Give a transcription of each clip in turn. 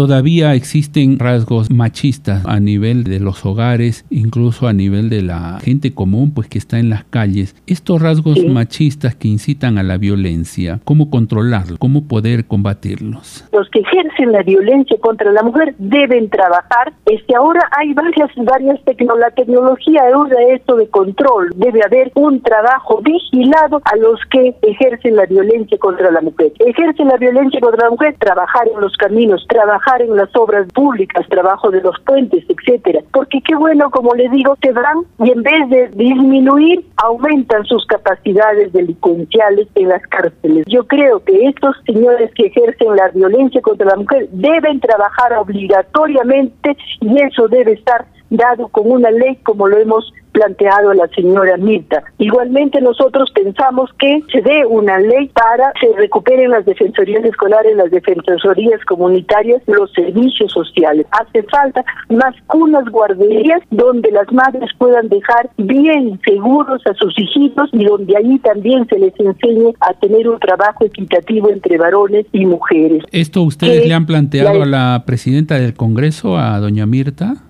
todavía existen rasgos machistas a nivel de los hogares, incluso a nivel de la gente común, pues que está en las calles. Estos rasgos machistas que incitan a la violencia, ¿cómo controlarlos? ¿Cómo poder combatirlos? Los que ejercen la violencia contra la mujer deben trabajar. Es que ahora hay varias, varias tecnologías. La tecnología usa esto de control. Debe haber un trabajo vigilado a los que ejercen la violencia contra la mujer. Ejercen la violencia contra la mujer, trabajar en los caminos, trabajar en las obras públicas, trabajo de los puentes, etcétera. Porque qué bueno, como le digo, te van y en vez de disminuir, aumentan sus capacidades delincuenciales en las cárceles. Yo creo que estos señores que ejercen la violencia contra la mujer deben trabajar obligatoriamente y eso debe estar dado con una ley como lo hemos planteado la señora Mirta. Igualmente nosotros pensamos que se dé una ley para que se recuperen las defensorías escolares, las defensorías comunitarias, los servicios sociales. Hace falta más cunas guarderías donde las madres puedan dejar bien seguros a sus hijitos y donde ahí también se les enseñe a tener un trabajo equitativo entre varones y mujeres. ¿Esto ustedes le han planteado a la presidenta del Congreso, a doña Mirta?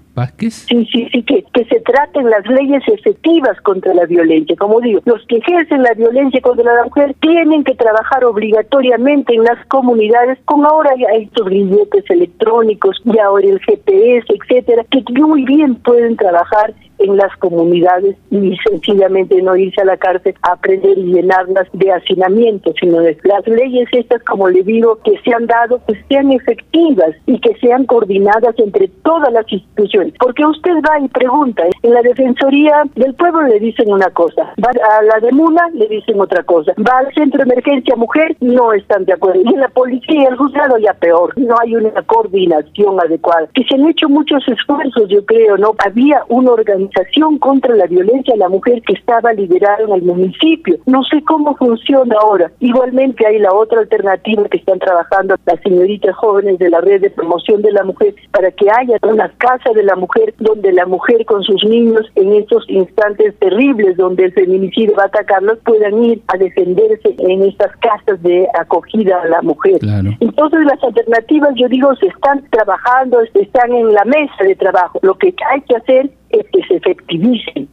Sí, sí, sí, que, que se traten las leyes efectivas contra la violencia. Como digo, los que ejercen la violencia contra la mujer tienen que trabajar obligatoriamente en las comunidades, con ahora hay estos grilletes electrónicos y ahora el GPS, etcétera, que muy bien pueden trabajar en las comunidades y sencillamente no irse a la cárcel a aprender y llenarlas de hacinamiento, sino de las leyes estas, como le digo, que se han dado, pues sean efectivas y que sean coordinadas entre todas las instituciones. Porque usted va y pregunta, en la Defensoría del Pueblo le dicen una cosa, va a la de Muna le dicen otra cosa, va al Centro de Emergencia Mujer, no están de acuerdo. Y en la policía, el juzgado ya peor, no hay una coordinación adecuada. Que se han hecho muchos esfuerzos, yo creo, ¿no? Había una organización contra la violencia a la mujer que estaba liderada en el municipio. No sé cómo funciona ahora. Igualmente hay la otra alternativa que están trabajando las señoritas jóvenes de la red de promoción de la mujer para que haya una casa de la mujer donde la mujer con sus niños en estos instantes terribles donde el feminicidio va a atacarlos puedan ir a defenderse en estas casas de acogida a la mujer. Entonces las alternativas yo digo se están trabajando, están en la mesa de trabajo. Lo que hay que hacer efectivicen